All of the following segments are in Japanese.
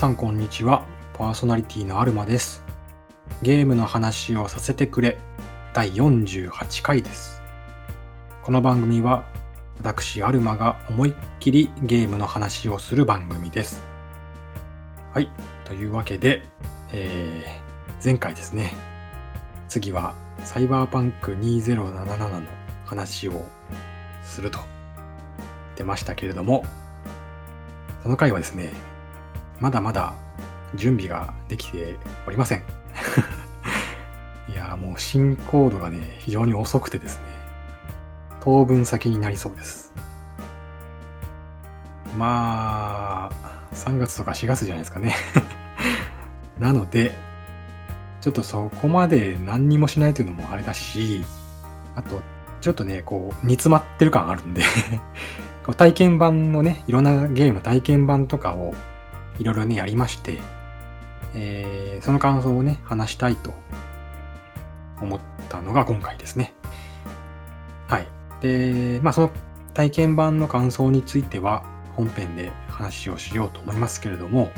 さんこんにちは。パーソナリティのアルマです。ゲームの話をさせてくれ第48回です。この番組は私アルマが思いっきりゲームの話をする番組です。はい。というわけで、えー、前回ですね。次はサイバーパンク2077の話をすると出ましたけれども、その回はですね、まだまだ準備ができておりません。いやもう進行度がね、非常に遅くてですね、当分先になりそうです。まあ、3月とか4月じゃないですかね。なので、ちょっとそこまで何にもしないというのもあれだし、あと、ちょっとね、こう、煮詰まってる感あるんで 体験版のね、いろんなゲームの体験版とかをいろいろね、やりまして、えーその感想をね、話したいと思ったのが今回ですね。はい。で、まあその体験版の感想については本編で話をしようと思いますけれども、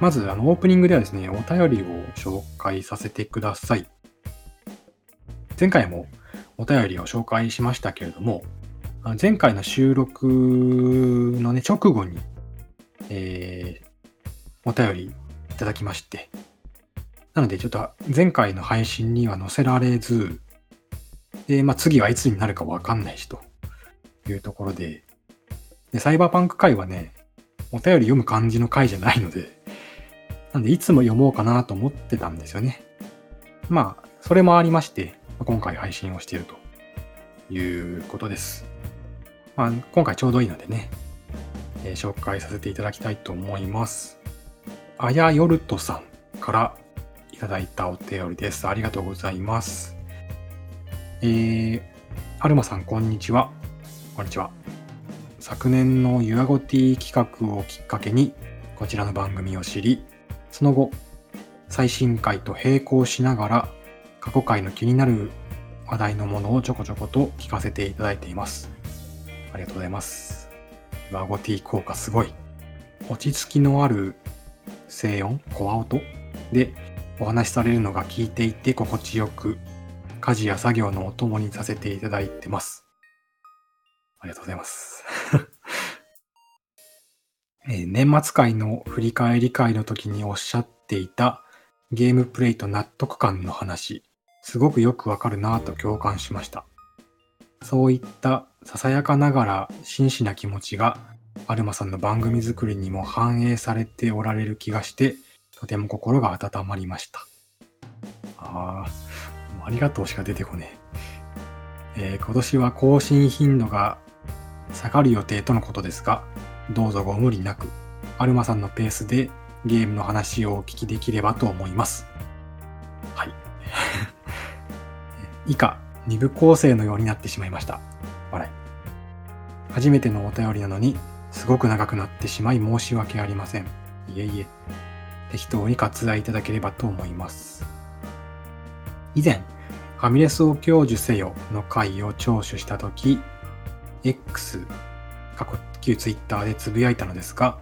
まずあのオープニングではですね、お便りを紹介させてください。前回もお便りを紹介しましたけれども、前回の収録のね、直後に、えーお便りいただきまして、なのでちょっと前回の配信には載せられず、で、まあ次はいつになるかわかんないしというところで、で、サイバーパンク回はね、お便り読む感じの回じゃないので、なんでいつも読もうかなと思ってたんですよね。まあ、それもありまして、今回配信をしているということです。まあ、今回ちょうどいいのでね、えー紹介させていただきたいと思います。あやよるとさんからいただいたお便りです。ありがとうございます。えー、アルマさん、こんにちは。こんにちは。昨年のユアゴティ企画をきっかけに、こちらの番組を知り、その後、最新回と並行しながら、過去回の気になる話題のものをちょこちょこと聞かせていただいています。ありがとうございます。ユアゴティ効果すごい。落ち着きのある静音、コア音でお話しされるのが聞いていて心地よく、家事や作業のお供にさせていただいてます。ありがとうございます。え年末会の振り返り会の時におっしゃっていたゲームプレイと納得感の話、すごくよくわかるなぁと共感しました。そういったささやかながら真摯な気持ちがアルマさんの番組作りにも反映されておられる気がして、とても心が温まりました。ああ、ありがとうしか出てこねええー今年は更新頻度が下がる予定とのことですが、どうぞご無理なく、アルマさんのペースでゲームの話をお聞きできればと思います。はい。以下、二部構成のようになってしまいました。笑い。初めてのお便りなのに、すごく長くなってしまい申し訳ありません。いえいえ。適当に割愛いただければと思います。以前、ファミレスを享受せよの回を聴取したとき、X、過去旧 Twitter でつぶやいたのですが、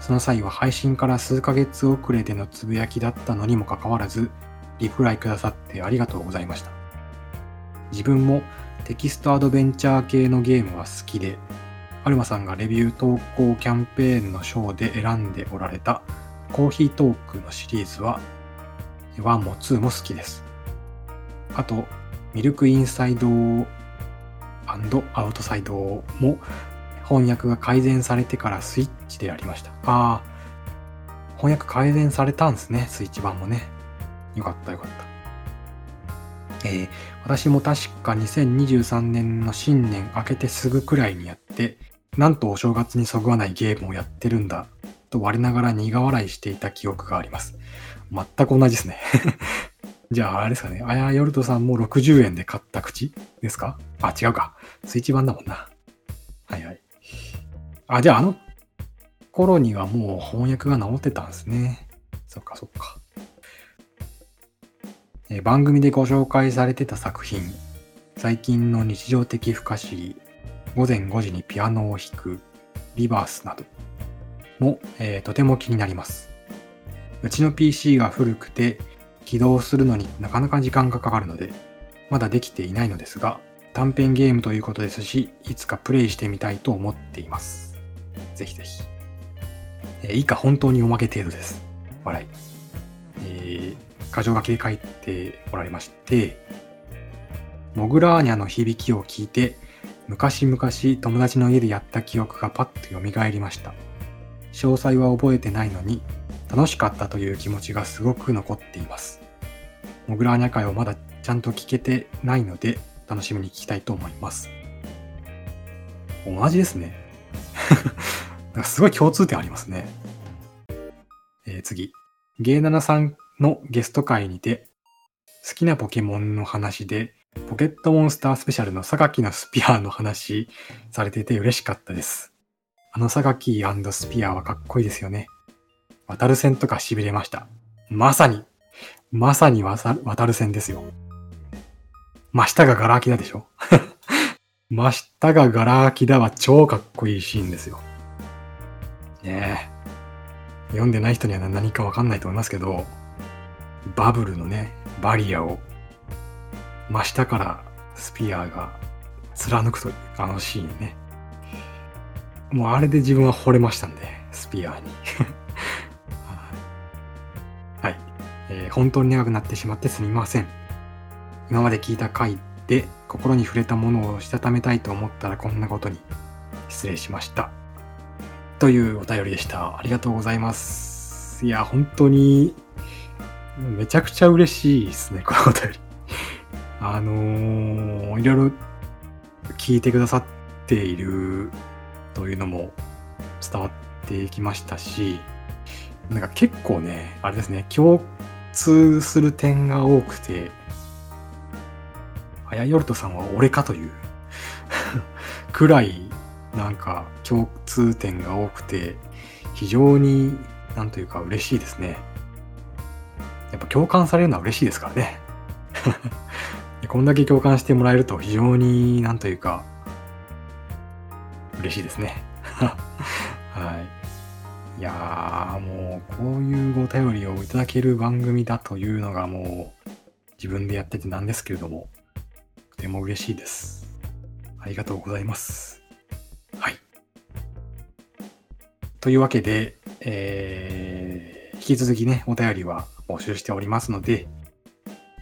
その際は配信から数ヶ月遅れでのつぶやきだったのにもかかわらず、リプライくださってありがとうございました。自分もテキストアドベンチャー系のゲームは好きで、アルマさんがレビュー投稿キャンペーンの賞で選んでおられたコーヒートークのシリーズは1も2も好きです。あと、ミルクインサイドアウトサイドも翻訳が改善されてからスイッチでやりました。ああ、翻訳改善されたんですね、スイッチ版もね。よかったよかった。えー私も確か2023年の新年明けてすぐくらいにやって、なんとお正月にそぐわないゲームをやってるんだ、と我ながら苦笑いしていた記憶があります。全く同じですね。じゃあ、あれですかね。あやよるとさんも60円で買った口ですか？あ、違うか。スイッチ版だもんな。はいはい。あ、じゃああの頃にはもう翻訳が直ってたんですね。そっかそっか。え番組でご紹介されてた作品、最近の日常的不可思議、午前5時にピアノを弾く、リバースなど、も、えー、とても気になります。うちの PC が古くて起動するのになかなか時間がかかるので、まだできていないのですが、短編ゲームということですし、いつかプレイしてみたいと思っています。ぜひぜひ。えー、以下本当におまけ程度です。笑い。えー、箇条書きで書いておられまして、モグラーニャの響きを聞いて、昔々友達の家でやった記憶がパッと蘇りました。詳細は覚えてないのに、楽しかったという気持ちがすごく残っています。モグラーニャ会をまだちゃんと聞けてないので、楽しみに聞きたいと思います。同じですね。すごい共通点ありますね。えー、次。ゲイナナさんのゲスト会にて、好きなポケモンの話で、ポケットモンスタースペシャルの榊のスピアの話されてて嬉しかったです。あの榊スピアはかっこいいですよね。渡る線とか痺れました。まさに、まさに渡る線ですよ。真下がガラ空きだでしょ？真下がガラ空きだは超かっこいいシーンですよ。ねえ。読んでない人には何かわかんないと思いますけど、バブルのね、バリアを真下からスピアーが貫くというあのシーンね。もうあれで自分は惚れましたんで、スピアーに。はい、えー、本当に長くなってしまってすみません。今まで聞いた回で心に触れたものをしたためたいと思ったらこんなことに失礼しました。というお便りでした。ありがとうございます。いや、本当にめちゃくちゃ嬉しいですね、このお便り。あのー、いろいろ聞いてくださっているというのも伝わってきましたし、なんか結構ね、あれですね、共通する点が多くて、あやよるとさんは俺かという くらいなんか共通点が多くて非常になんというか嬉しいですね。やっぱ共感されるのは嬉しいですからね。こんだけ共感してもらえると非常になんというか嬉しいですね。はい。いやーもうこういうご便りをいただける番組だというのがもう自分でやっててなんですけれどもとても嬉しいです。ありがとうございます。はい。というわけで、えー、引き続きね、お便りは募集しておりますので、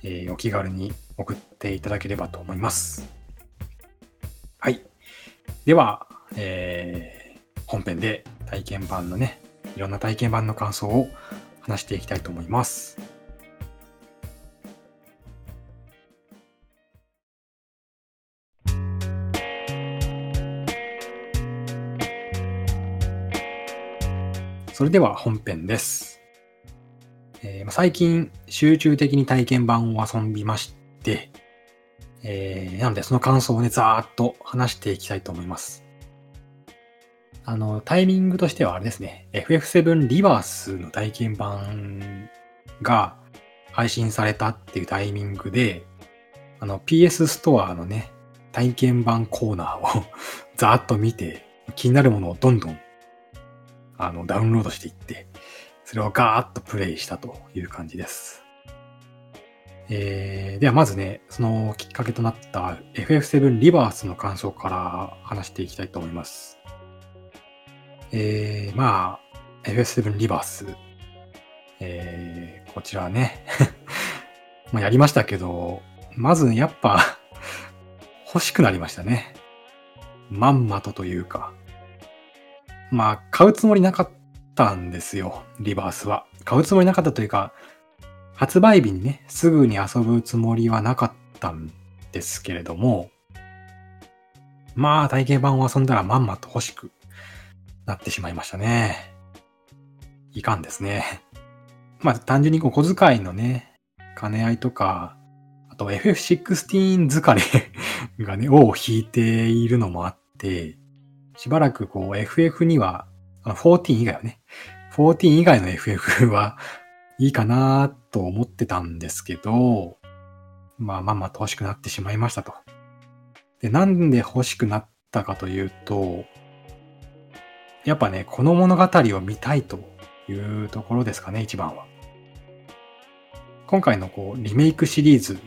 えー、お気軽に送っていただければと思います。はい。では、えー、本編で体験版のね、いろんな体験版の感想を話していきたいと思います。それでは本編です。えー、最近集中的に体験版を遊びまして、えー、なのでその感想をね、ざーっと話していきたいと思います。あの、タイミングとしてはあれですね、FF7 リバースの体験版が配信されたっていうタイミングで、あの PS ストアのね、体験版コーナーを ざーっと見て、気になるものをどんどんあの、ダウンロードしていって、れをガーッとプレイしたという感じです。えー、ではまずね、そのきっかけとなった FF7 リバースの感想から話していきたいと思います。えー、まあ、FF7 リバース。えー、こちらね まあやりましたけど、まずやっぱ 欲しくなりましたね。まんまとというか。まあ、買うつもりなかったたんですよ、リバースは。買うつもりなかったというか、発売日にね、すぐに遊ぶつもりはなかったんですけれども、まあ、体験版を遊んだらまんまと欲しくなってしまいましたね。いかんですね。まあ、単純にお小遣いのね、兼ね合いとか、あと FF16 疲れ がね、尾を引いているのもあって、しばらくこう FF には、あの14以外はね、14以外の FF はいいかなと思ってたんですけど、まあまあまあと欲しくなってしまいましたと。で、なんで欲しくなったかというと、やっぱね、この物語を見たいというところですかね、一番は。今回のこうリメイクシリーズ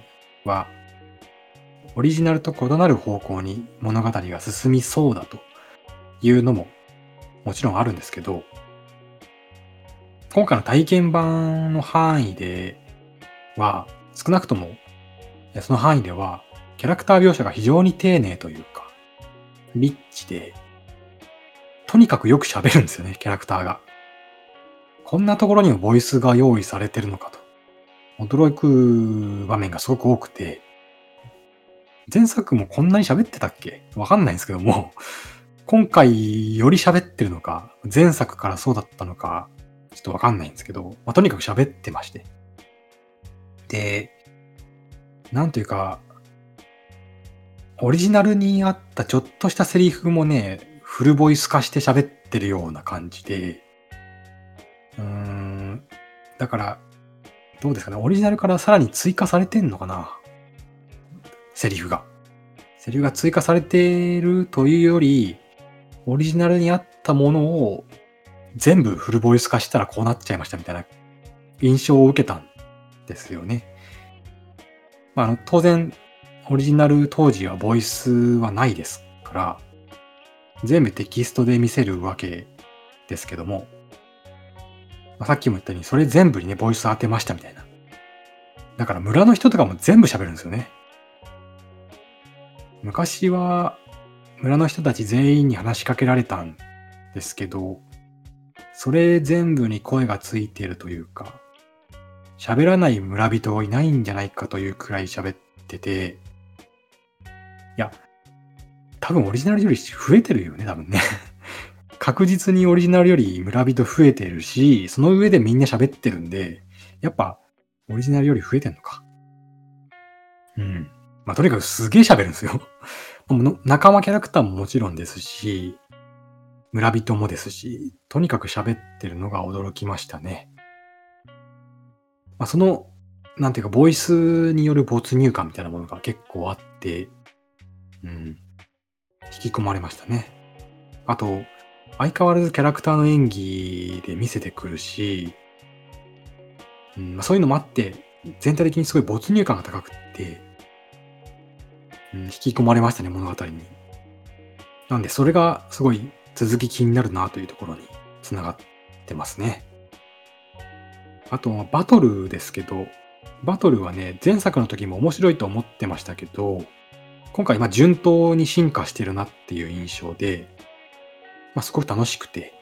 は、オリジナルと異なる方向に物語が進みそうだというのももちろんあるんですけど、今回の体験版の範囲では、少なくともその範囲では、キャラクター描写が非常に丁寧というか、リッチで、とにかくよく喋るんですよね、キャラクターが。こんなところにもボイスが用意されてるのかと。驚く場面がすごく多くて、前作もこんなに喋ってたっけ？わかんないんですけども、今回より喋ってるのか、前作からそうだったのか、ちょっとわかんないんですけど、まあ、とにかく喋ってまして。で、なんというか、オリジナルにあったちょっとしたセリフもね、フルボイス化して喋ってるような感じで、うーん、だから、どうですかね、オリジナルからさらに追加されてんのかなセリフが。セリフが追加されてるというより、オリジナルにあったものを全部フルボイス化したらこうなっちゃいましたみたいな印象を受けたんですよね。まあ、あの当然、オリジナル当時はボイスはないですから、全部テキストで見せるわけですけども、まあ、さっきも言ったように、それ全部にね、ボイス当てましたみたいな。だから村の人とかも全部喋るんですよね。昔は、村の人たち全員に話しかけられたんですけど、それ全部に声がついているというか、喋らない村人いないんじゃないかというくらい喋ってて、いや、多分オリジナルより増えてるよね、多分ね。確実にオリジナルより村人増えてるし、その上でみんな喋ってるんで、やっぱオリジナルより増えてんのか。うん。まあ、とにかくすげえ喋るんですよ。仲間キャラクターももちろんですし、村人もですし、とにかく喋ってるのが驚きましたね。まあ、その、なんていうか、ボイスによる没入感みたいなものが結構あって、うん、引き込まれましたね。あと、相変わらずキャラクターの演技で見せてくるし、うんま、そういうのもあって、全体的にすごい没入感が高くって、引き込まれましたね、物語に。なんで、それがすごい続き気になるなというところにつながってますね。あとバトルですけど、バトルはね、前作の時も面白いと思ってましたけど、今回ま順当に進化してるなっていう印象で、まあ、すごく楽しくて、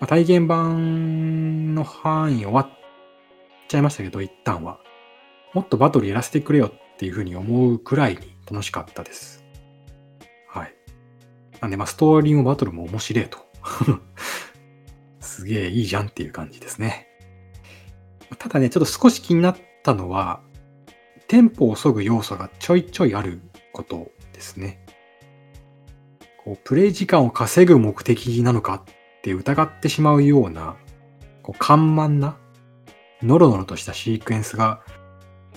まあ、体験版の範囲終わっちゃいましたけど、一旦は。もっとバトルやらせてくれよっっていうふうに思うくらいに楽しかったです。はい。なんで、まあ、ストーリーもバトルも面白いと。すげえいいじゃんっていう感じですね。ただね、ちょっと少し気になったのは、テンポを削ぐ要素がちょいちょいあることですね。こうプレイ時間を稼ぐ目的なのかって疑ってしまうような、こう緩慢な、ノロノロとしたシークエンスが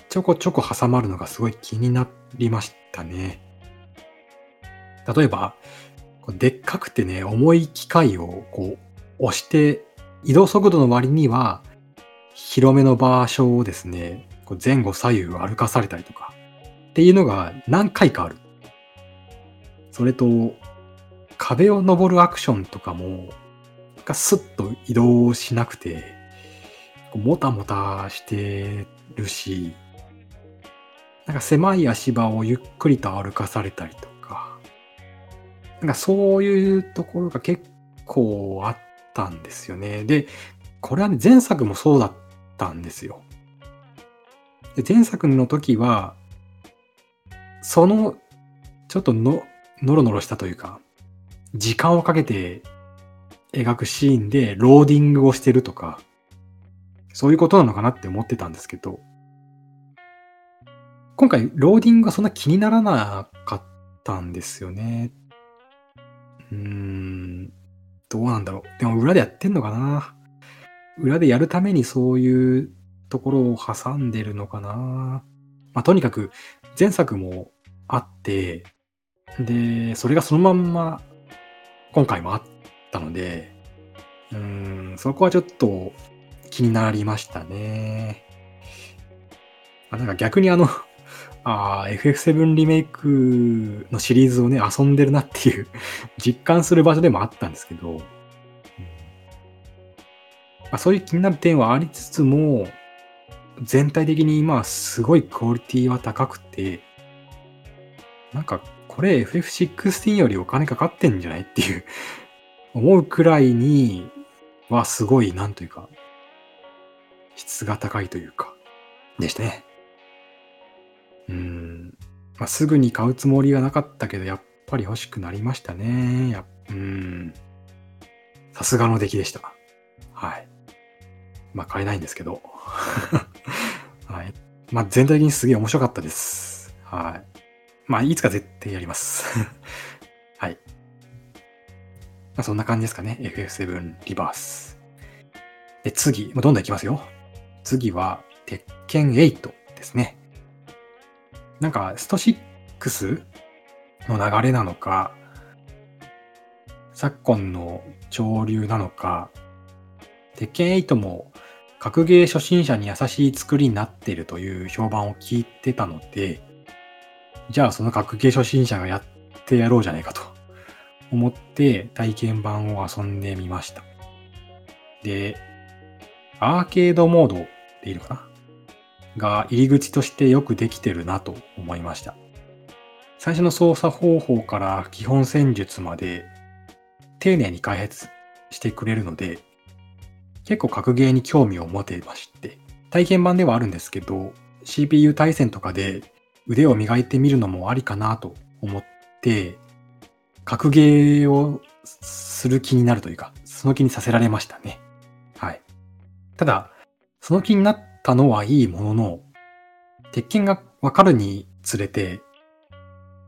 ちょこちょこ挟まるのがすごい気になりましたね。例えば、でっかくてね、重い機械をこう押して移動速度の割には広めの場所をですね、こう前後左右歩かされたりとかっていうのが何回かある。それと、壁を登るアクションとかも、がスッと移動しなくて、もたもたしてるし、なんか狭い足場をゆっくりと歩かされたりとか、なんかそういうところが結構あったんですよね。で、これはね、前作もそうだったんですよ。で前作の時は、その、ちょっとの、ノロノロしたというか、時間をかけて描くシーンでローディングをしてるとか、そういうことなのかなって思ってたんですけど、今回ローディングがそんな気にならなかったんですよね。うーん、どうなんだろう。でも裏でやってんのかな裏でやるためにそういうところを挟んでるのかなまあ、とにかく前作もあって、で、それがそのまんま今回もあっったので、うーん、そこはちょっと気になりましたね。あなんか逆にあの、ああ、FF7 リメイクのシリーズをね、遊んでるなっていう 実感する場所でもあったんですけど、うんまあ、そういう気になる点はありつつも、全体的に今すごいクオリティは高くて、なんかこれ FF16 よりお金かかってんじゃないっていう 思うくらいにはすごい、なんというか、質が高いというか、でしたね。うん。まあ、すぐに買うつもりはなかったけど、やっぱり欲しくなりましたね。やうん。さすがの出来でした。はい。まあ、買えないんですけど。はい。まあ、全体的にすげえ面白かったです。はい。まあ、いつか絶対やります。はい。まあ、そんな感じですかね。FF7 リバース。で、次、もうどんどんいきますよ。次は、鉄拳8ですね。なんか、スト6の流れなのか、昨今の潮流なのか、鉄拳8も格ゲー初心者に優しい作りになってるという評判を聞いてたので、じゃあその格ゲー初心者がやってやろうじゃないかと思って体験版を遊んでみました。で、アーケードモードでいいのかな？が入り口としてよくできてるなと思いました。最初の操作方法から基本戦術まで丁寧に開発してくれるので、結構格ゲーに興味を持てまして、体験版ではあるんですけど、CPU 対戦とかで腕を磨いてみるのもありかなと思って、格ゲーをする気になるというか、その気にさせられましたね。はい。ただ、その気になったのはいいものの、鉄拳がわかるにつれて、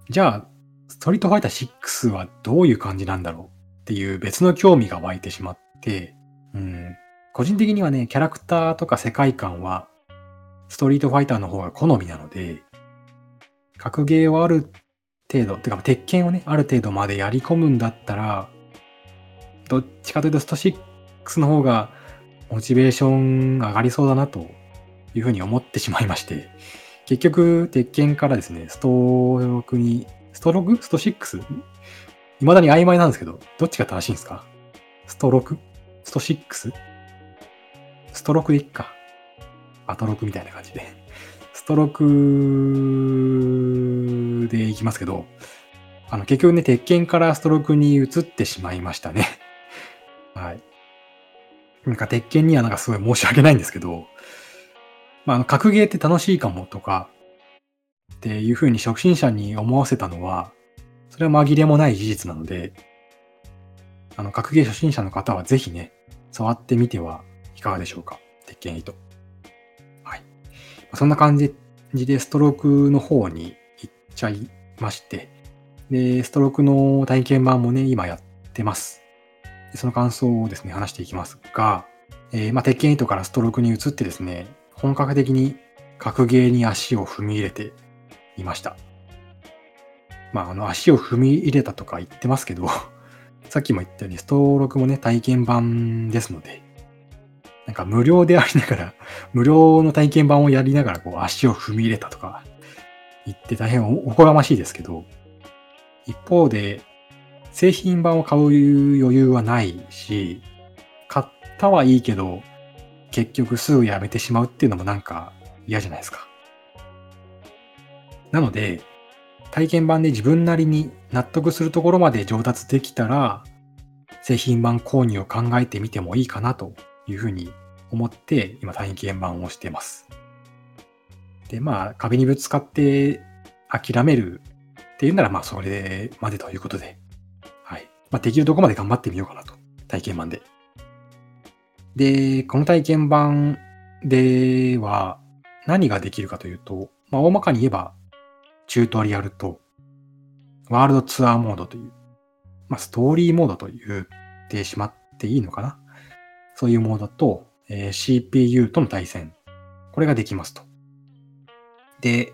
じゃあ、ストリートファイター6はどういう感じなんだろうっていう別の興味が湧いてしまって、うん、個人的にはね、キャラクターとか世界観は、ストリートファイターの方が好みなので、格ゲーをある程度、てか鉄拳をね、ある程度までやり込むんだったら、どっちかというとスト6の方がモチベーション上がりそうだなというふうに思ってしまいまして、結局、鉄拳からですね、スト6に、スト 6? スト 6? 未だに曖昧なんですけど、どっちが正しいんですか？スト 6? スト 6? ス？ト6でいっか。アトロクみたいな感じで。ストロークでいきますけど、あの、結局ね、鉄拳からストロークに移ってしまいましたね。はい。なんか鉄拳にはなんかすごい申し訳ないんですけど、まあ、格ゲーって楽しいかもとか、っていう風に初心者に思わせたのは、それは紛れもない事実なので、あの、格ゲー初心者の方はぜひね、触ってみてはいかがでしょうか。鉄拳糸。はいそんな感じでストロークの方に行っちゃいまして、で、ストロークの体験版もね、今やってます。その感想をですね、話していきますが、えー、まあ、鉄拳糸からストロークに移ってですね、本格的に格ゲーに足を踏み入れていました。まあ、あの、足を踏み入れたとか言ってますけど、さっきも言ったように、ストロクもね、体験版ですので、なんか無料でありながら、無料の体験版をやりながらこう足を踏み入れたとか言って大変おこがましいですけど、一方で製品版を買う余裕はないし、買ったはいいけど、結局すぐやめてしまうっていうのもなんか嫌じゃないですか。なので、体験版で自分なりに納得するところまで上達できたら、製品版購入を考えてみてもいいかなというふうに思って今体験版をしています。で、まあ壁にぶつかって諦めるっていうならまあそれまでということで、はい。まあできるとこまで頑張ってみようかなと。体験版で。で、この体験版では何ができるかというと、まあ大まかに言えばチュートリアルとワールドツアーモードという、まあストーリーモードと言ってしまっていいのかなそういうモードと、えー、CPU との対戦。これができますと。で、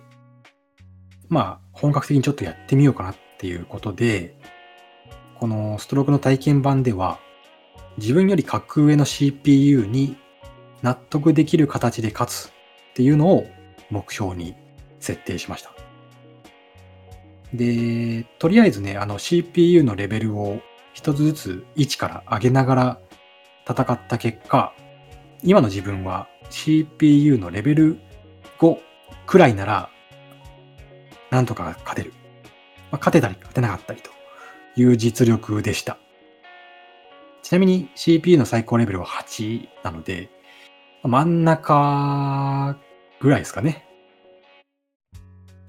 まあ、本格的にちょっとやってみようかなっていうことで、このストロークの体験版では、自分より格上の CPU に納得できる形で勝つっていうのを目標に設定しました。で、とりあえずね、あの CPU のレベルを一つずつ1から上げながら戦った結果、今の自分は CPU のレベル5くらいなら、なんとか勝てる。まあ、勝てたり勝てなかったりという実力でした。ちなみに CPU の最高レベルは8なので、真ん中ぐらいですかね。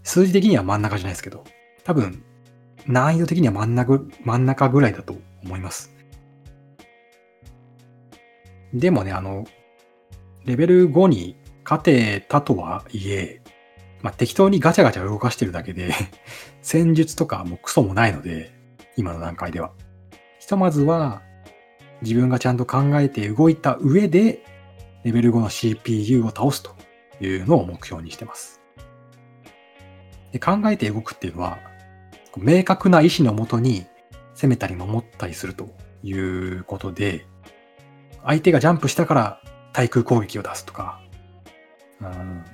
数字的には真ん中じゃないですけど、多分、難易度的には真ん中真ん中ぐらいだと思います。でもね、あの、レベル5に勝てたとはいえ、まあ、適当にガチャガチャ動かしてるだけで戦術とかもクソもないので、今の段階では。ひとまずは、自分がちゃんと考えて動いた上で、レベル5の CPU を倒すというのを目標にしてます。で考えて動くっていうのは、明確な意思のもとに攻めたり守ったりするということで、相手がジャンプしたから対空攻撃を出すとか、うん、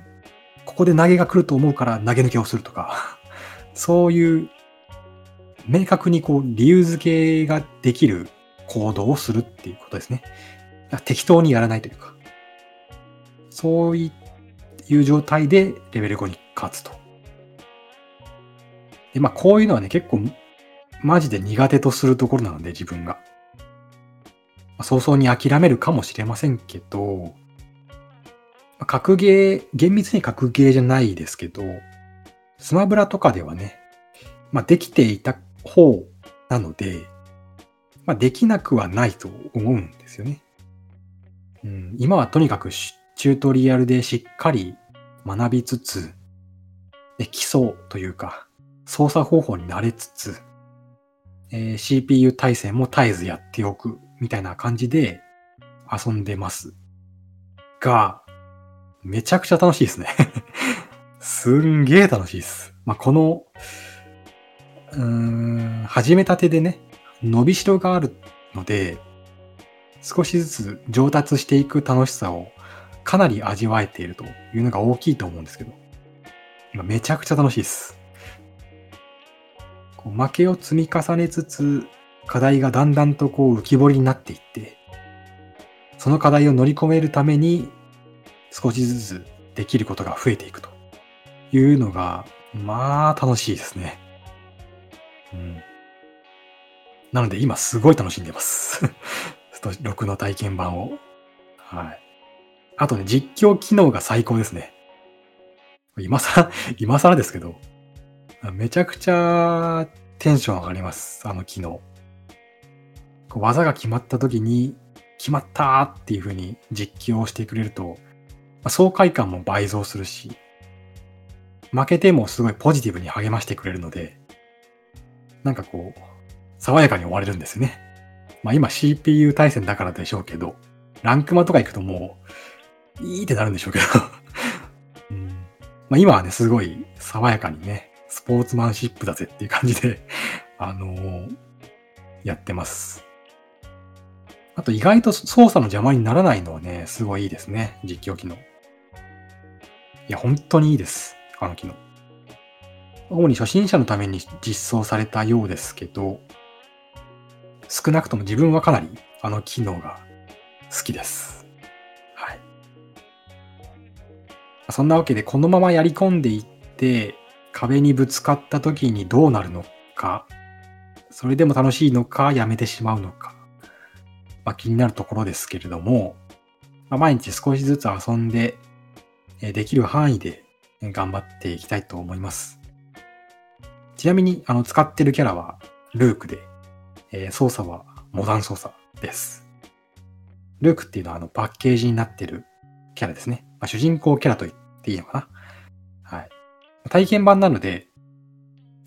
ここで投げが来ると思うから投げ抜けをするとか、そういう明確にこう理由付けができる行動をするっていうことですね。適当にやらないというか、そういう状態でレベル5に勝つと。で、まあこういうのはね、結構マジで苦手とするところなので自分が。早々に諦めるかもしれませんけど、格ゲー、厳密に格ゲーじゃないですけど、スマブラとかではね、まあ、できていた方なので、まあ、できなくはないと思うんですよね。うん、今はとにかくチュートリアルでしっかり学びつつ、基礎というか、操作方法に慣れつつ、えー、CPU 対戦も絶えずやっておくみたいな感じで遊んでます。が、めちゃくちゃ楽しいですね すんげえ楽しいです。まあ、この、うーん、始めたてでね、伸びしろがあるので、少しずつ上達していく楽しさをかなり味わえているというのが大きいと思うんですけど、今めちゃくちゃ楽しいです。こう負けを積み重ねつつ、課題がだんだんとこう浮き彫りになっていって、その課題を乗り込めるために少しずつできることが増えていくというのが、まあ楽しいですね。うん。なので今すごい楽しんでます。スト6の体験版を。はい。あとね、実況機能が最高ですね。今更、今更ですけど、めちゃくちゃテンション上がります。あの機能。技が決まった時に、決まったっていう風に実況をしてくれると、ま、爽快感も倍増するし、負けてもすごいポジティブに励ましてくれるので、なんかこう、爽やかに終われるんですね。まあ今 CPU 対戦だからでしょうけど、ランクマとか行くともう、いいってなるんでしょうけど うんまあ今はね、すごい爽やかにね、スポーツマンシップだぜっていう感じで あのー、やってます。あと意外と操作の邪魔にならないのはね、すごいいいですね。実況機能。いや、本当にいいです。あの機能。主に初心者のために実装されたようですけど、少なくとも自分はかなりあの機能が好きです。はい。そんなわけで、このままやり込んでいって、壁にぶつかった時にどうなるのか、それでも楽しいのか、やめてしまうのか、まあ、気になるところですけれども、まあ、毎日少しずつ遊んで、できる範囲で頑張っていきたいと思います。ちなみに、あの、使ってるキャラはルークで、えー、操作はモダン操作です。ルークっていうのはあのパッケージになってるキャラですね。まあ、主人公キャラと言っていいのかな。はい。体験版なので、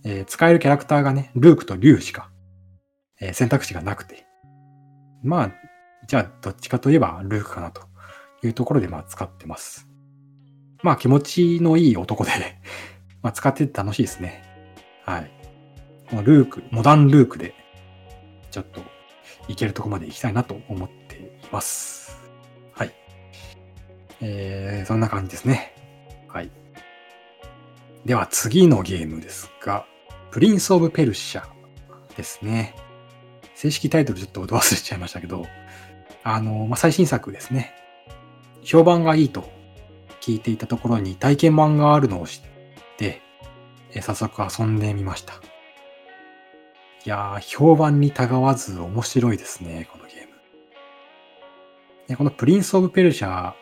えー、使えるキャラクターがね、ルークとリュウしか、えー、選択肢がなくて、まあ、じゃあどっちかといえばルークかなというところでまあ使ってます。まあ気持ちのいい男で まあ使ってて楽しいですね。はい。このルーク、モダンルークで、ちょっといけるとこまで行きたいなと思っています。はい。えー、そんな感じですね。はい。では次のゲームですが、プリンス・オブ・ペルシャですね。正式タイトルちょっと忘れちゃいましたけど、あの、まあ、最新作ですね。評判がいいと聞いていたところに体験版があるのを知って、早速遊んでみました。いやー、評判にたがわず面白いですね、このゲーム。でこのプリンス・オブ・ペルシャ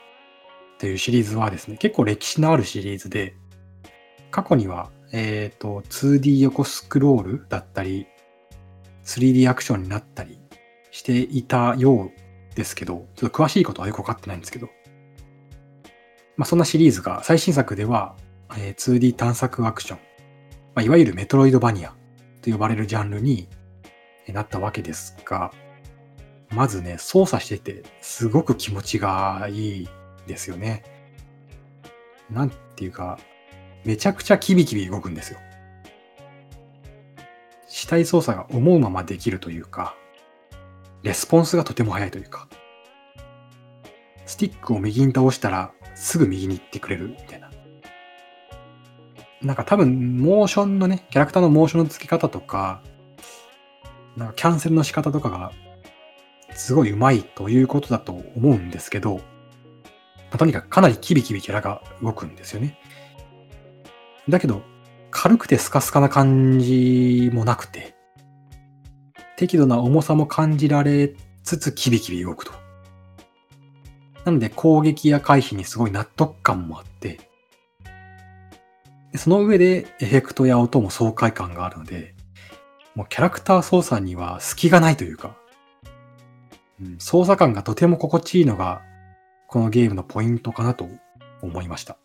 というシリーズはですね、結構歴史のあるシリーズで、過去には、えっ、ー、と、2D 横スクロールだったり、3D アクションになったりしていたようですけど、ちょっと詳しいことはよくわかってないんですけど、まあ、そんなシリーズが最新作では、えー、2D 探索アクション、まあ、いわゆるメトロイドバニアと呼ばれるジャンルになったわけですが、まずね、操作しててすごく気持ちがいいですよね。なんていうか、めちゃくちゃキビキビ動くんですよ。死体操作が思うままできるというか、レスポンスがとても速いというか、スティックを右に倒したらすぐ右に行ってくれるみたいな。なんか多分、モーションのね、キャラクターのモーションの付け方とか、なんかキャンセルの仕方とかが、すごい上手いということだと思うんですけど、まあ、とにかくかなりキビキビキャラが動くんですよね。だけど、軽くてスカスカな感じもなくて、適度な重さも感じられつつキビキビ動くと。なので攻撃や回避にすごい納得感もあって、その上でエフェクトや音も爽快感があるので、もうキャラクター操作には隙がないというか、うん、操作感がとても心地いいのが、このゲームのポイントかなと思いました。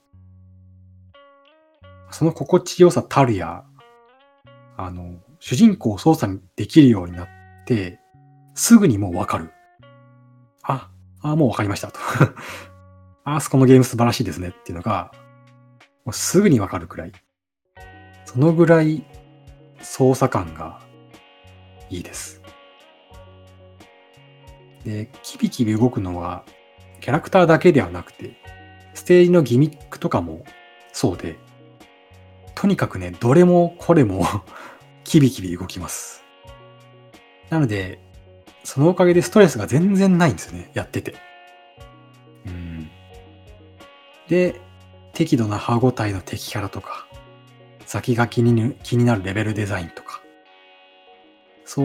その心地よさたるや、あの、主人公を操作できるようになって、すぐにもうわかる。あ、あ、もうわかりましたと。あそこのゲーム素晴らしいですねっていうのが、もうすぐにわかるくらい。そのぐらい操作感がいいです。で、キビキビ動くのはキャラクターだけではなくて、ステージのギミックとかもそうで、とにかくね、どれもこれも キビキビ動きます。なので、そのおかげでストレスが全然ないんですよね、やってて。うん。で、適度な歯応えの敵キャラとか、先が気に気になるレベルデザインとか、そう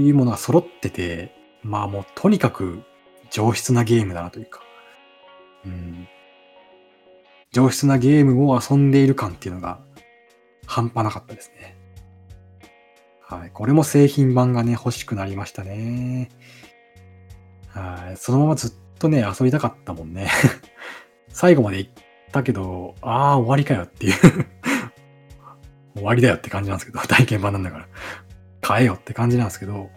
いうものが揃ってて、まあもうとにかく上質なゲームだなというか、うん。上質なゲームを遊んでいる感っていうのが半端なかったですね。はい。これも製品版がね、欲しくなりましたね。はい。そのままずっとね、遊びたかったもんね。最後までったけど、ああ、終わりかよっていう 終わりだよって感じなんですけど、体験版なんだから。買えよって感じなんですけど、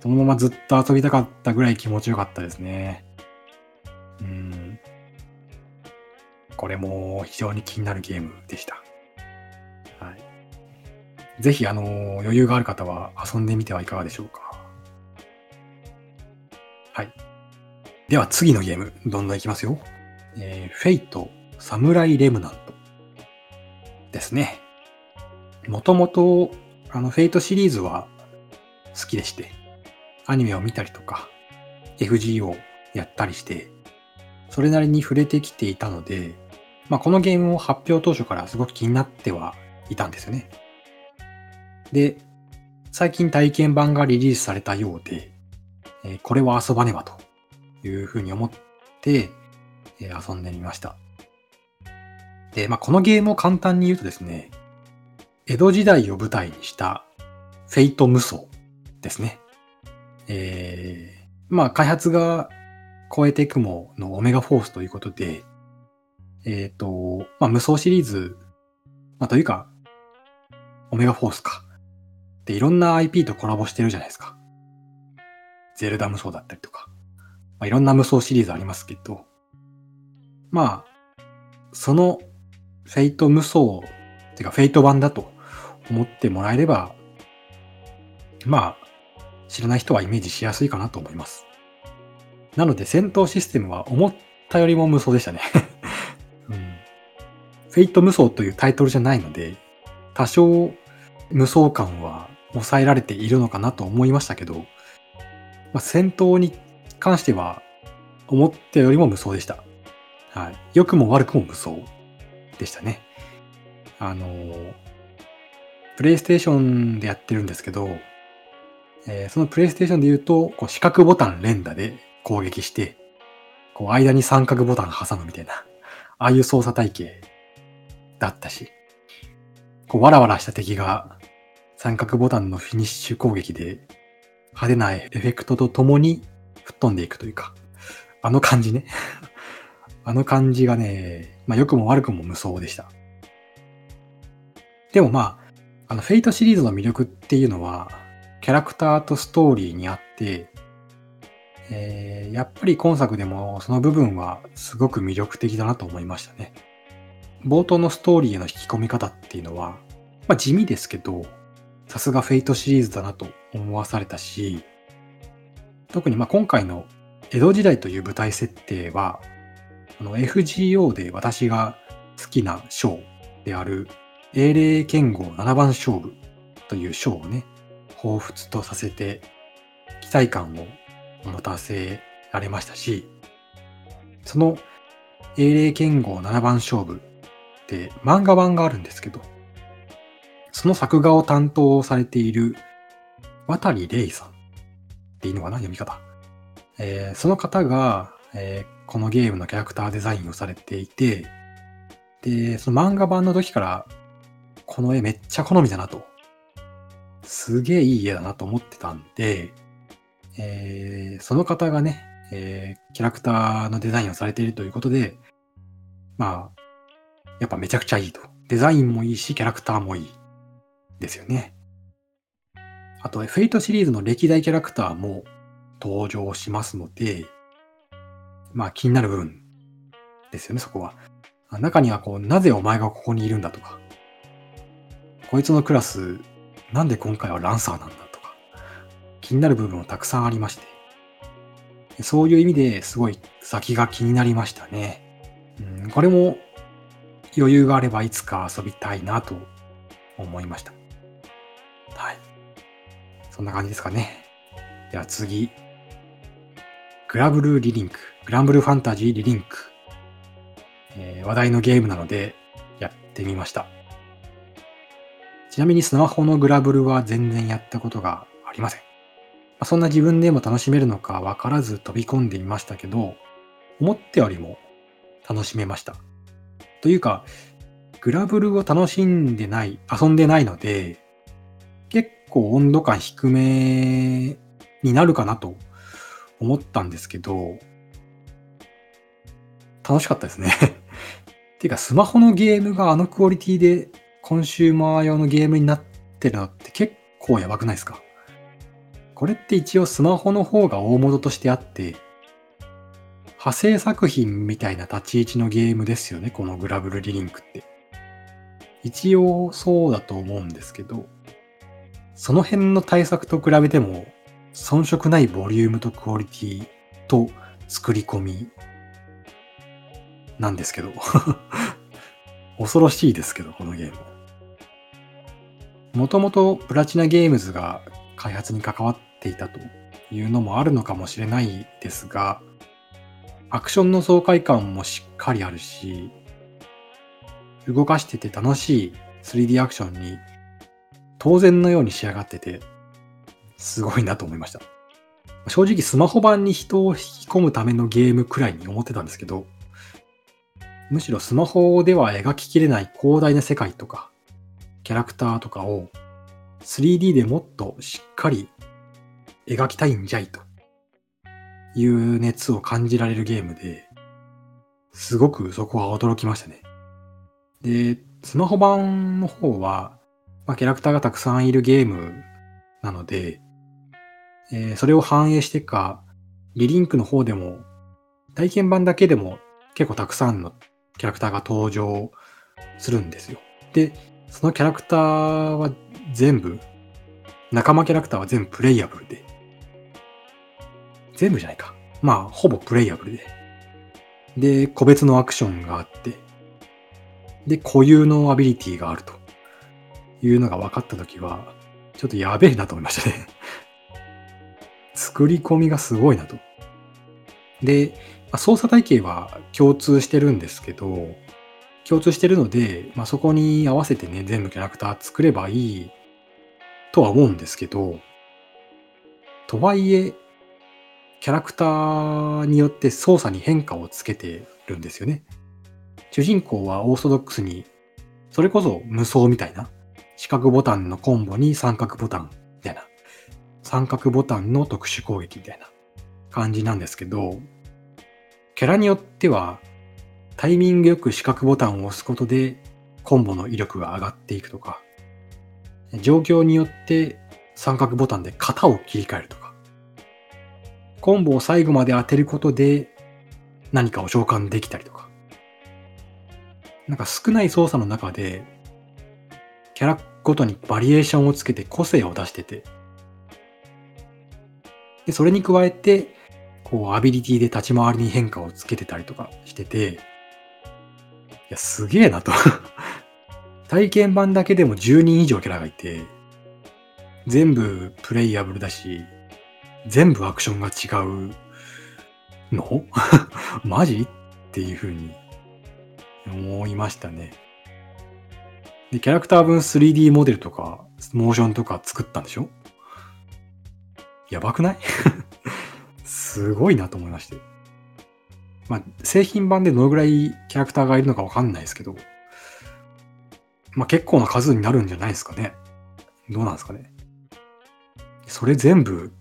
そのままずっと遊びたかったぐらい気持ちよかったですね。うん。これも非常に気になるゲームでした。ぜひ、あの、余裕がある方は遊んでみてはいかがでしょうか。はい。では次のゲーム、どんどんいきますよ。えー、フェイト、サムライレムナントですね。もともと、あの、フェイトシリーズは好きでして、アニメを見たりとか、FGO やったりして、それなりに触れてきていたので、まあ、このゲームを発表当初からすごく気になってはいたんですよね。で、最近体験版がリリースされたようで、え、これは遊ばねばというふうに思って、え、遊んでみました。で、まあ、このゲームを簡単に言うとですね、江戸時代を舞台にしたフェイト無双ですね。えー、まあ、開発が超えていくものオメガフォースということで、えっ、ー、と、まあ、無双シリーズ、まあ、というか、オメガフォースか。で、いろんな IP とコラボしてるじゃないですか。ゼルダ無双だったりとか。まあ、いろんな無双シリーズありますけど、まあ、そのフェイト無双、っていうかフェイト版だと思ってもらえれば、まあ、知らない人はイメージしやすいかなと思います。なので戦闘システムは思ったよりも無双でしたね うん。フェイト無双というタイトルじゃないので、多少無双感は抑えられているのかなと思いましたけど、まあ、戦闘に関しては思ったよりも無双でした。はい。良くも悪くも無双でしたね。あのプレイステーションでやってるんですけど、えー、そのプレイステーションで言うと、こう四角ボタン連打で攻撃して、こう間に三角ボタン挟むみたいな、ああいう操作体系だったし、こうわらわらした敵が三角ボタンのフィニッシュ攻撃で派手なエフェクトと共に吹っ飛んでいくというか、あの感じね。あの感じがね、まあ良くも悪くも無双でした。でもまあ、あの、フェイトシリーズの魅力っていうのは、キャラクターとストーリーにあって、えー、やっぱり今作でもその部分はすごく魅力的だなと思いましたね。冒頭のストーリーへの引き込み方っていうのは、まあ地味ですけど、さすがフェイトシリーズだなと思わされたし、特にまあ今回の江戸時代という舞台設定は、あの FGO で私が好きな章である英霊剣豪7番勝負という章をね、彷彿とさせて期待感を持たせられましたし、その英霊剣豪7番勝負って漫画版があるんですけど、その作画を担当されている渡玲さんっていいのかな読み方。えー、その方が、えー、このゲームのキャラクターデザインをされていて、で、その漫画版の時から、この絵めっちゃ好みだなと。すげえいい絵だなと思ってたんで、えー、その方がね、えー、キャラクターのデザインをされているということで、まあ、やっぱめちゃくちゃいいと。デザインもいいし、キャラクターもいい。ですよね。あと、フェイトシリーズの歴代キャラクターも登場しますので、まあ気になる部分ですよね、そこは。中にはこう、なぜお前がここにいるんだとか、こいつのクラス、なんで今回はランサーなんだとか、気になる部分もたくさんありまして、そういう意味ですごい先が気になりましたね。うん、これも余裕があればいつか遊びたいなと思いました。はい。そんな感じですかね。では次。グラブルリリンク。グランブルファンタジーリリンク。えー、話題のゲームなのでやってみました。ちなみにスマホのグラブルは全然やったことがありません。ま、そんな自分でも楽しめるのかわからず飛び込んでみましたけど、思ったよりも楽しめました。というか、グラブルを楽しんでない、遊んでないので、結構温度感低めになるかなと思ったんですけど、楽しかったですね ていうか、スマホのゲームがあのクオリティでコンシューマー用のゲームになってるのって結構やばくないですか？これって一応スマホの方が大元としてあって、派生作品みたいな立ち位置のゲームですよね、このグラブルリリンクって。一応そうだと思うんですけど、その辺の対策と比べても、遜色ないボリュームとクオリティと作り込みなんですけど。恐ろしいですけど、このゲーム。もともとプラチナゲームズが開発に関わっていたというのもあるのかもしれないですが、アクションの爽快感もしっかりあるし、動かしてて楽しい 3D アクションに当然のように仕上がってて、すごいなと思いました。正直スマホ版に人を引き込むためのゲームくらいに思ってたんですけど、むしろスマホでは描ききれない広大な世界とか、キャラクターとかを 3D でもっとしっかり描きたいんじゃいという熱を感じられるゲームで、すごくそこは驚きましたね。で、スマホ版の方は、まあ、キャラクターがたくさんいるゲームなので、えー、それを反映してか、リリンクの方でも、体験版だけでも結構たくさんのキャラクターが登場するんですよ。で、そのキャラクターは全部、仲間キャラクターは全部プレイヤブルで、全部じゃないか。まあ、ほぼプレイヤブルで。で、個別のアクションがあって、で、固有のアビリティがあるというのが分かったときは、ちょっとやべえなと思いましたね 作り込みがすごいなと。で、あ、操作体系は共通してるんですけど、共通してるので、まあ、そこに合わせてね、全部キャラクター作ればいいとは思うんですけど、とはいえ、キャラクターによって操作に変化をつけてるんですよね。主人公はオーソドックスに、それこそ無双みたいな、四角ボタンのコンボに三角ボタンみたいな、三角ボタンの特殊攻撃みたいな感じなんですけど、キャラによっては、タイミングよく四角ボタンを押すことで、コンボの威力が上がっていくとか、状況によって三角ボタンで型を切り替えるとか、コンボを最後まで当てることで何かを召喚できたりとか、なんか少ない操作の中で、キャラごとにバリエーションをつけて個性を出してて、で、それに加えて、こう、アビリティで立ち回りに変化をつけてたりとかしてて、いや、すげえなと。体験版だけでも10人以上キャラがいて、全部プレイヤブルだし、全部アクションが違うの？マジ？っていう風に思いましたね。で、キャラクター分 3D モデルとか、モーションとか作ったんでしょ？やばくない？すごいなと思いまして。まあ、製品版でどのぐらいキャラクターがいるのかわかんないですけど、まあ結構な数になるんじゃないですかね。どうなんですかね。それ全部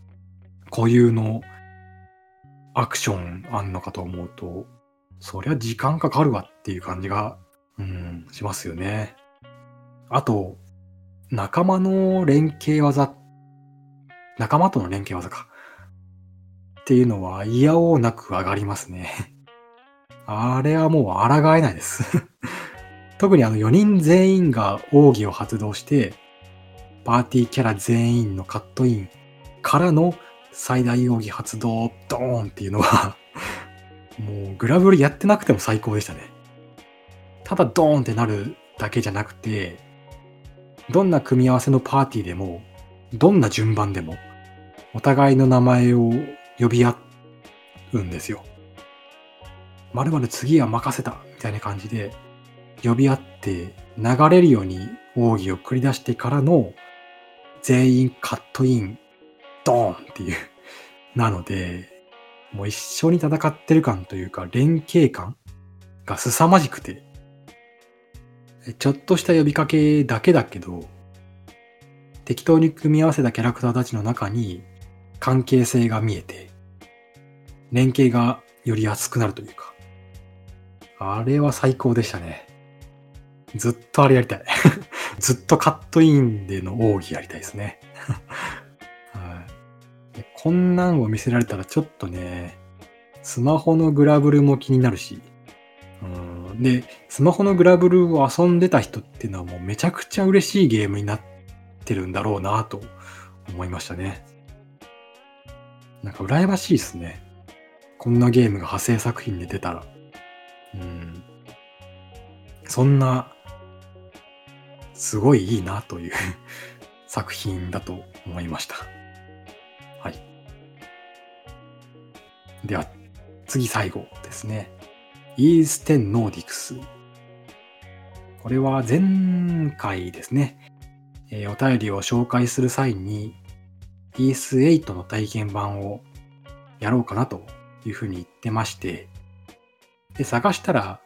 固有のアクションあんのかと思うと、そりゃ時間かかるわっていう感じが、うん、しますよね。あと、仲間の連携技、仲間との連携技か。っていうのは嫌おうなく上がりますね。あれはもう抗えないです特にあの4人全員が奥義を発動して、パーティーキャラ全員のカットインからの最大奥義発動ドーンっていうのはもうグラブルやってなくても最高でしたね。ただドーンってなるだけじゃなくて、どんな組み合わせのパーティーでも、どんな順番でも、お互いの名前を呼び合うんですよ。まるまる次は任せたみたいな感じで呼び合って流れるように奥義を繰り出してからの全員カットインドーンっていう。なので、もう一緒に戦ってる感というか連携感が凄まじくて、ちょっとした呼びかけだけだけど、適当に組み合わせたキャラクターたちの中に関係性が見えて、連携がより熱くなるというか、あれは最高でしたね。ずっとあれやりたい。ずっとカットインでの奥義やりたいですね。はい、こんなんを見せられたらちょっとね、スマホのグラブルも気になるし、うん、で、スマホのグラブルを遊んでた人っていうのはもうめちゃくちゃ嬉しいゲームになってるんだろうなと思いましたね。なんか羨ましいですね。こんなゲームが派生作品で出たら。うん。そんな、すごいいいなという 作品だと思いました。はい。では、次最後ですね。イーステンノーディクス。これは前回ですね。えー、お便りを紹介する際に、イース8の体験版をやろうかなというふうに言ってまして、で、探したら、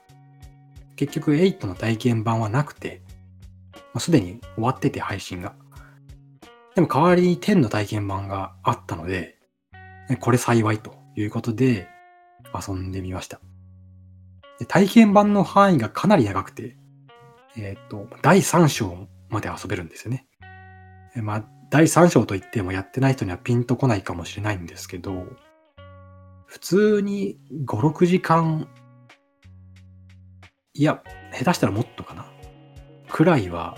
結局8の体験版はなくて、まあ、すでに終わってて配信が。でも代わりに10の体験版があったので、これ幸いということで遊んでみました。で体験版の範囲がかなり長くて、えっ、と、第3章まで遊べるんですよね。まあ、第3章といってもやってない人にはピンとこないかもしれないんですけど、普通に5、6時間、いや、下手したらもっとかな。くらいは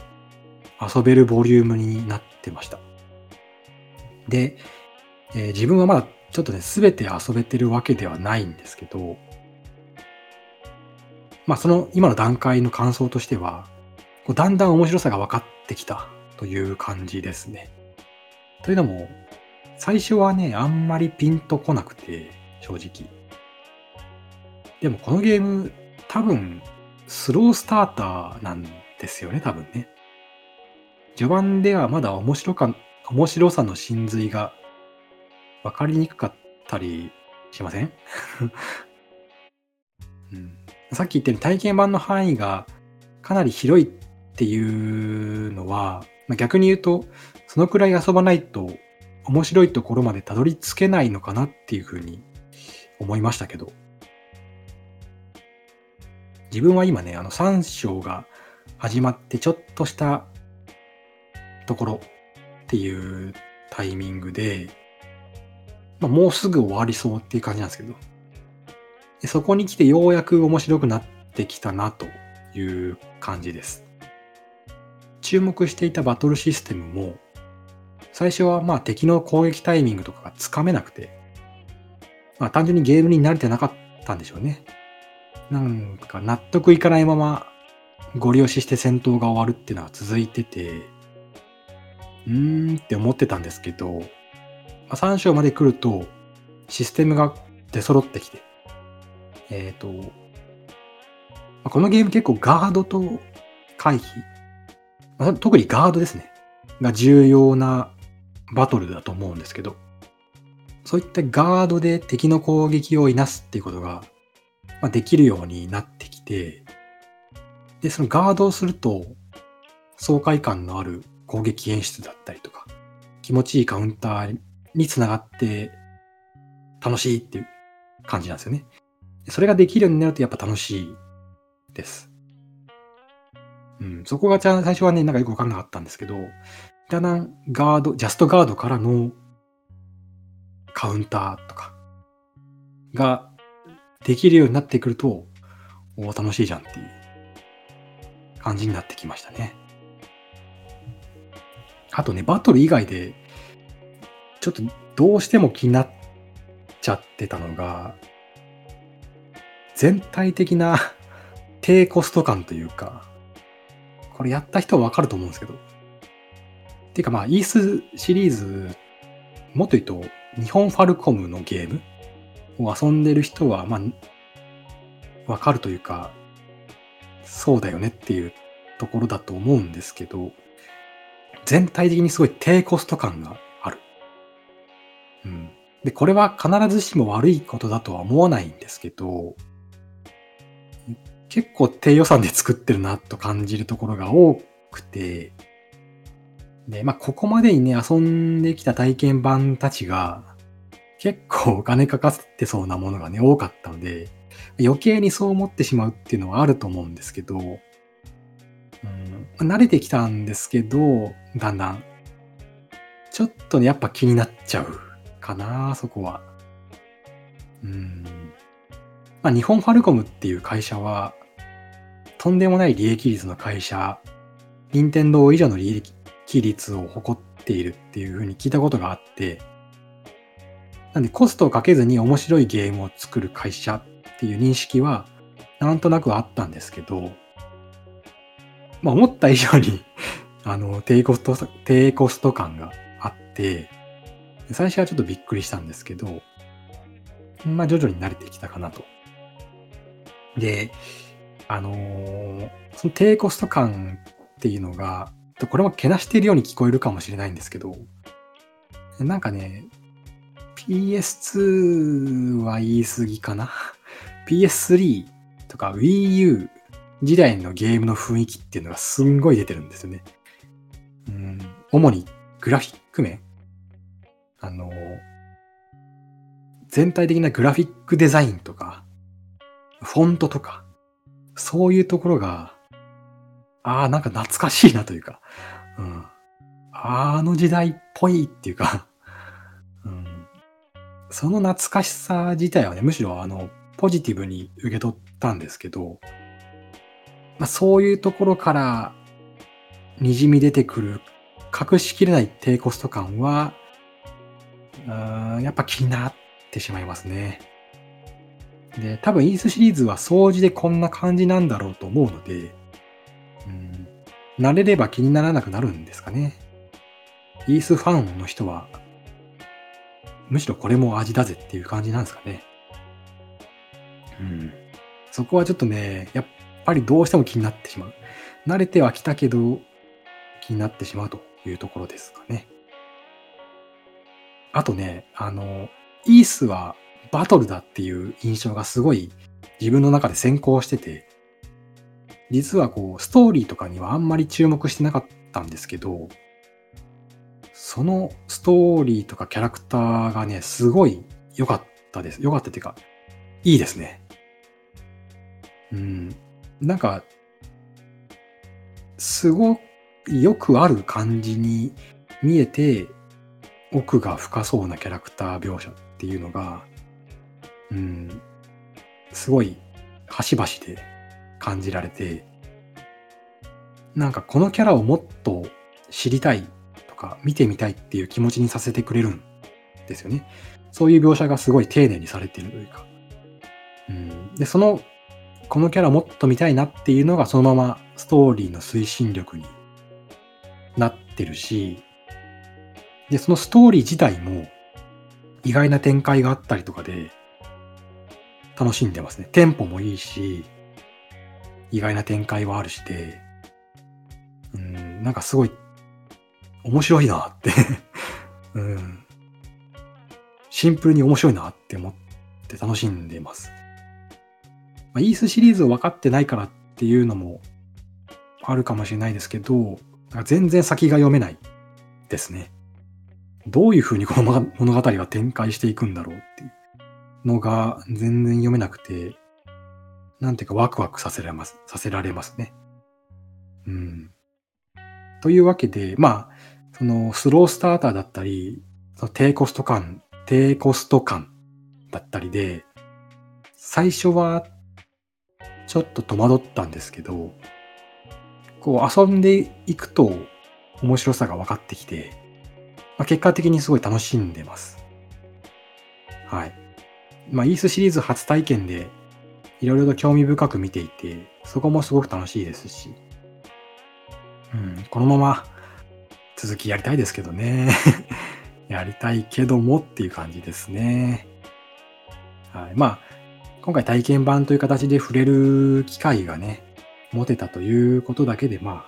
遊べるボリュームになってました。で、えー、自分はまだちょっとね、すべて遊べてるわけではないんですけど、まあその今の段階の感想としては、こうだんだん面白さが分かってきたという感じですね。というのも、最初はね、あんまりピンとこなくて、正直。でもこのゲーム、多分、スロースターターなんですよね、多分ね。序盤ではまだ面白か、面白さの真髄が分かりにくかったりしません、うん、さっき言ったように体験版の範囲がかなり広いっていうのは、まあ、逆に言うと、そのくらい遊ばないと面白いところまでたどり着けないのかなっていうふうに思いましたけど。自分は今ね、あの3章が始まってちょっとしたところっていうタイミングで、まあ、もうすぐ終わりそうっていう感じなんですけど、でそこに来てようやく面白くなってきたなという感じです。注目していたバトルシステムも、最初はまあ敵の攻撃タイミングとかがつかめなくて、まあ単純にゲームに慣れてなかったんでしょうね。なんか納得いかないままご利用しして戦闘が終わるっていうのは続いてて、うーんって思ってたんですけど、まあ、3章まで来るとシステムが出揃ってきて、えっ、ー、と、まあ、このゲーム結構ガードと回避、まあ、特にガードですね、が重要なバトルだと思うんですけど、そういったガードで敵の攻撃をいなすっていうことが、まあ、できるようになってきて、で、そのガードをすると、爽快感のある攻撃演出だったりとか、気持ちいいカウンターにつながって楽しいっていう感じなんですよね。それができるようになるとやっぱ楽しいです。うん、そこがちゃん最初はね、なんかよくわかんなかったんですけど、だんだんガード、ジャストガードからのカウンターとかができるようになってくると、お楽しいじゃんっていう感じになってきましたね。あとね、バトル以外で、ちょっとどうしても気になっちゃってたのが、全体的な 低コスト感というか、これやった人はわかると思うんですけど。っていうかまあ、イースシリーズ、もっと言うと、日本ファルコムのゲームを遊んでる人は、まあ、わかるというか、そうだよねっていうところだと思うんですけど、全体的にすごい低コスト感がある。うん。で、これは必ずしも悪いことだとは思わないんですけど、結構低予算で作ってるなと感じるところが多くて、で、まあ、ここまでにね、遊んできた体験版たちが、結構お金かかってそうなものがね、多かったので、余計にそう思ってしまうっていうのはあると思うんですけど、うん、慣れてきたんですけど、だんだん。ちょっとね、やっぱ気になっちゃうかな、そこは。うん。まあ、日本ファルコムっていう会社は、とんでもない利益率の会社、任天堂以上の利益比率を誇っているっていうふうに聞いたことがあって、なんでコストをかけずに面白いゲームを作る会社っていう認識はなんとなくあったんですけど、まあ思った以上に あの、低コスト、低コスト感があって、最初はちょっとびっくりしたんですけど、まあ徐々に慣れてきたかなと。で、あのー、その低コスト感っていうのが、とこれもけなしているように聞こえるかもしれないんですけど、なんかね、PS2 は言い過ぎかな ?PS3 とか Wii U 時代のゲームの雰囲気っていうのがすんごい出てるんですよね。うん、主にグラフィック面あの、全体的なグラフィックデザインとか、フォントとか、そういうところが、ああ、なんか懐かしいなというか、うん。あの時代っぽいっていうか、うん。その懐かしさ自体はね、むしろあの、ポジティブに受け取ったんですけど、まあ、そういうところから滲み出てくる隠しきれない低コスト感は、うんやっぱ気になってしまいますね。で、多分イースシリーズは掃除でこんな感じなんだろうと思うので、慣れれば気にならなくなるんですかね。イースファンの人は、むしろこれも味だぜっていう感じなんですかね。うん。そこはちょっとね、やっぱりどうしても気になってしまう。慣れてはきたけど、気になってしまうというところですかね。あとね、あの、イースはバトルだっていう印象がすごい自分の中で先行してて、実はこう、ストーリーとかにはあんまり注目してなかったんですけど、そのストーリーとかキャラクターがね、すごい良かったです。良かったっていうか、いいですね。うん。なんか、すごくよくある感じに見えて、奥が深そうなキャラクター描写っていうのが、うん、すごい端々で感じられて、なんかこのキャラをもっと知りたいとか見てみたいっていう気持ちにさせてくれるんですよね。そういう描写がすごい丁寧にされてるというか。うん、で、その、このキャラもっと見たいなっていうのがそのままストーリーの推進力になってるし、で、そのストーリー自体も意外な展開があったりとかで楽しんでますね。テンポもいいし、意外な展開はあるしで、うん、なんかすごい面白いなって うん。シンプルに面白いなって思って楽しんでます。まあ、イースシリーズを分かってないからっていうのもあるかもしれないですけど、全然先が読めないですね。どういう風にこの物語が展開していくんだろうっていうのが全然読めなくて、なんていうかワクワクさせられます、させられますね。うん。というわけで、まあ、そのスロースターターだったり、その低コスト感、低コスト感だったりで、最初はちょっと戸惑ったんですけど、こう遊んでいくと面白さが分かってきて、まあ、結果的にすごい楽しんでます。はい。まあ、イースシリーズ初体験でいろいろと興味深く見ていて、そこもすごく楽しいですし、うん、このまま続きやりたいですけどね。やりたいけどもっていう感じですね。はい。まあ、今回体験版という形で触れる機会がね、持てたということだけで、ま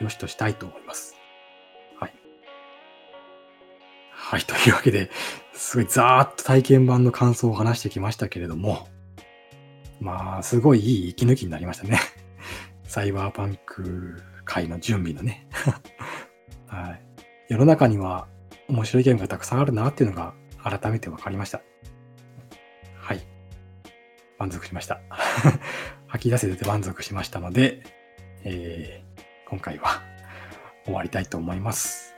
あ、よしとしたいと思います。はい。はい、というわけで、すごいざーっと体験版の感想を話してきましたけれども、まあ、すごいいい息抜きになりましたね。サイバーパンク界の準備のね。はい。世の中には面白いゲームがたくさんあるなっていうのが改めて分かりました。はい。満足しました。吐き出せて満足しましたので、えー、今回は終わりたいと思います。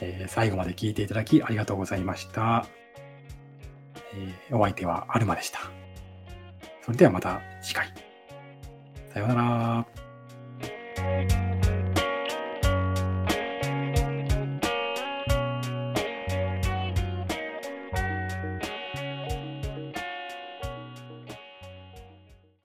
えー、最後まで聞いていただきありがとうございました。えー、お相手はアルマでした。それではまた次回。さようなら。